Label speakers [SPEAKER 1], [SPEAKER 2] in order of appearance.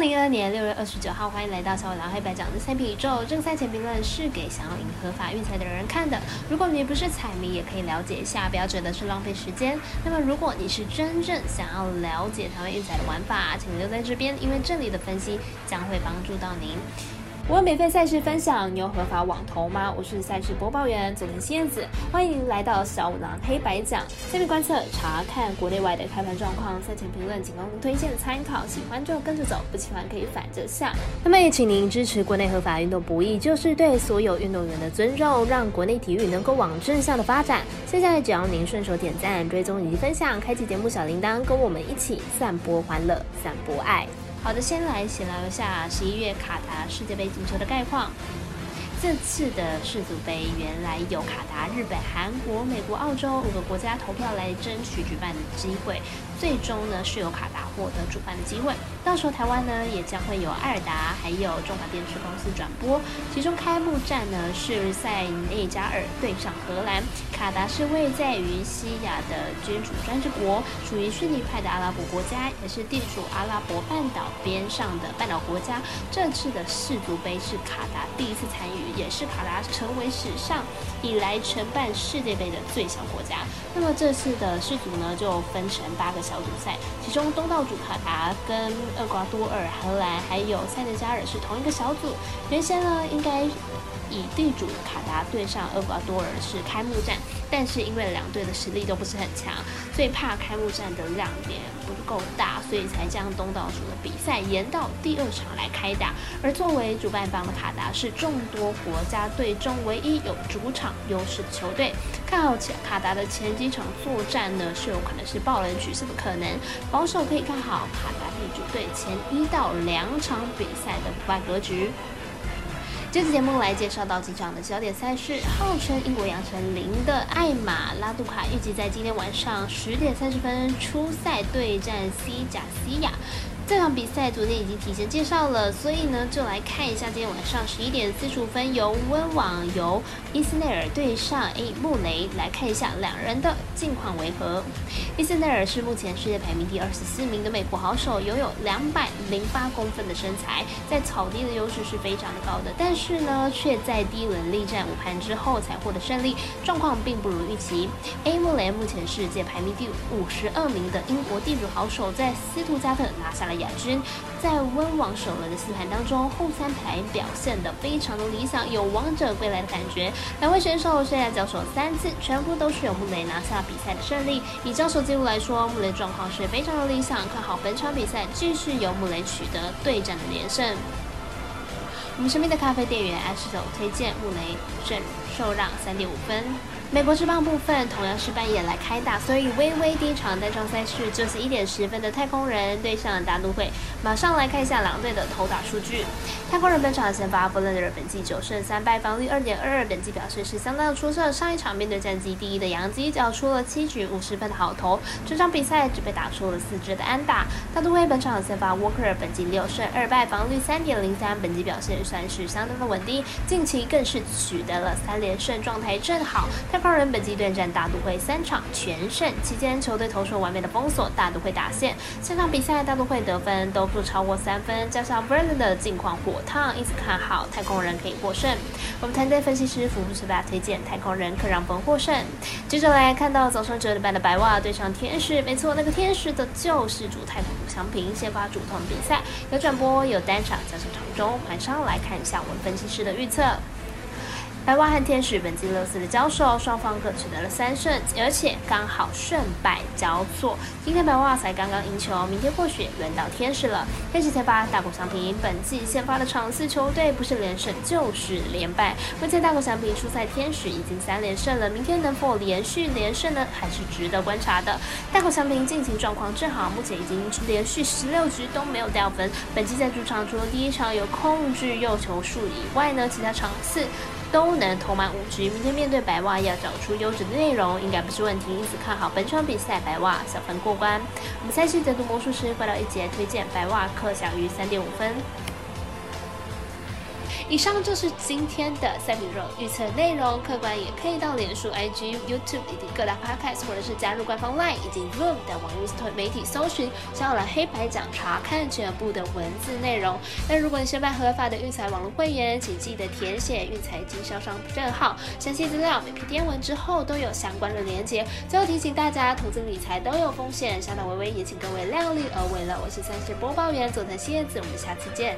[SPEAKER 1] 二零二二年六月二十九号，欢迎来到小伟郎黑白讲的三品宇宙。这个赛前评论是给想要赢合法运彩的人看的。如果你不是彩迷，也可以了解一下，不要觉得是浪费时间。那么，如果你是真正想要了解台湾运彩的玩法，请留在这边，因为这里的分析将会帮助到您。我有免费赛事分享，你有合法网投吗？我是赛事播报员佐藤新燕子，欢迎来到小五郎黑白讲。下面观测查看国内外的开盘状况，赛前评论仅供推荐参考，喜欢就跟着走，不喜欢可以反着下。那么也请您支持国内合法运动不易，就是对所有运动员的尊重，让国内体育能够往正向的发展。现在只要您顺手点赞、追踪以及分享，开启节目小铃铛，跟我们一起散播欢乐，散播爱。好的，先来闲聊一下十一月卡达世界杯足球的概况。这次的世足杯原来有卡达、日本、韩国、美国、澳洲五个国家投票来争取举办的机会，最终呢是由卡达获得主办的机会。到时候台湾呢也将会有艾尔达还有中华电视公司转播。其中开幕战呢是塞内加尔对上荷兰。卡达是位在于西亚的君主专制国，属于逊尼派的阿拉伯国家，也是地处阿拉伯半岛边上的半岛国家。这次的世足杯是卡达第一次参与。也是卡达成为史上以来承办世界杯的最小国家。那么这次的世足呢，就分成八个小组赛，其中东道主卡达跟厄瓜多尔、荷兰还有塞内加尔是同一个小组。原先呢，应该以地主卡达对上厄瓜多尔是开幕战。但是因为两队的实力都不是很强，最怕开幕战的亮点不够大，所以才将东道主的比赛延到第二场来开打。而作为主办方的卡达是众多国家队中唯一有主场优势的球队，看好卡达的前几场作战呢是有可能是爆冷取胜的可能。保守可以看好卡达地主队前一到两场比赛的不败格局。这次节目来介绍到几场的焦点赛事，号称英国养成零的艾玛拉杜卡预计在今天晚上十点三十分出赛对战西甲西亚。这场比赛昨天已经提前介绍了，所以呢，就来看一下今天晚上十一点四十五分由温网由伊斯内尔对上 A 穆雷，来看一下两人的近况为何。伊斯内尔是目前世界排名第二十四名的美国好手，拥有两百零八公分的身材，在草地的优势是非常的高的，但是呢，却在第一轮力战五盘之后才获得胜利，状况并不如预期。A 穆雷目前世界排名第五十二名的英国地主好手，在斯图加特拿下了。亚军在温网首轮的四盘当中，后三盘表现的非常的理想，有王者归来的感觉。两位选手现在交手三次，全部都是由穆雷拿下比赛的胜利。以交手记录来说，穆雷状况是非常的理想，看好本场比赛继续由穆雷取得对战的连胜。我们身边的咖啡店员爱手推荐穆雷胜受让三点五分。美国之棒部分同样是半夜来开打，所以微微第一场单场赛事就是一点十分的太空人对上大都会。马上来看一下两队的投打数据。太空人本场先发布伦德尔本季九胜三败，防率二点二二，本季表现是相当的出色。上一场面对战绩第一的杨基，缴出了七局五十分的好投，这场比赛只被打出了四支的安打。大都会本场先发沃克尔本季六胜二败，防率三点零三，本季表现算是相当的稳定，近期更是取得了三连胜，状态正好。太空人本季对战大都会三场全胜，期间球队投出完美的封锁大都会打线。这场比赛大都会得分都不超过三分，加上 Vernon 的近况火。烫因此看好太空人可以获胜。我们团队分析师福布斯巴推荐太空人可让分获胜。接着来看到早上九点半的白袜对上天使，没错，那个天使的救世主太空强平先发主投比赛，有转播有单场加上场中，晚上来看一下我们分析师的预测。白袜和天使本季六次的交手，双方各取得了三胜，而且刚好胜败交错。今天白袜才刚刚赢球，明天或许轮到天使了。天使先发大谷翔平，本季先发的场次球队不是连胜就是连败。目前大谷翔平出赛天使已经三连胜了，明天能否连续连胜呢？还是值得观察的。大谷翔平近期状况正好，目前已经连续十六局都没有掉分。本季在主场除了第一场有控制右球数以外呢，其他场次。都能投满五局，明天面对白袜要找出优质的内容，应该不是问题。因此看好本场比赛白袜小分过关。我们赛事解读魔术师快到一节推荐白袜客小于三点五分。以上就是今天的赛比肉预测内容，客观也可以到脸书、IG、YouTube 以及各大 Podcast，或者是加入官方 Line 以及 Zoom 的网络媒体搜寻“小蓝黑白奖”，查看全部的文字内容。那如果你是办合法的运财网络会员，请记得填写运财经销商证号，详细资料每篇电文之后都有相关的连接。最后提醒大家，投资理财都有风险，小岛微微也请各位量力而为了。我是三十播报员佐藤蝎子，我们下次见。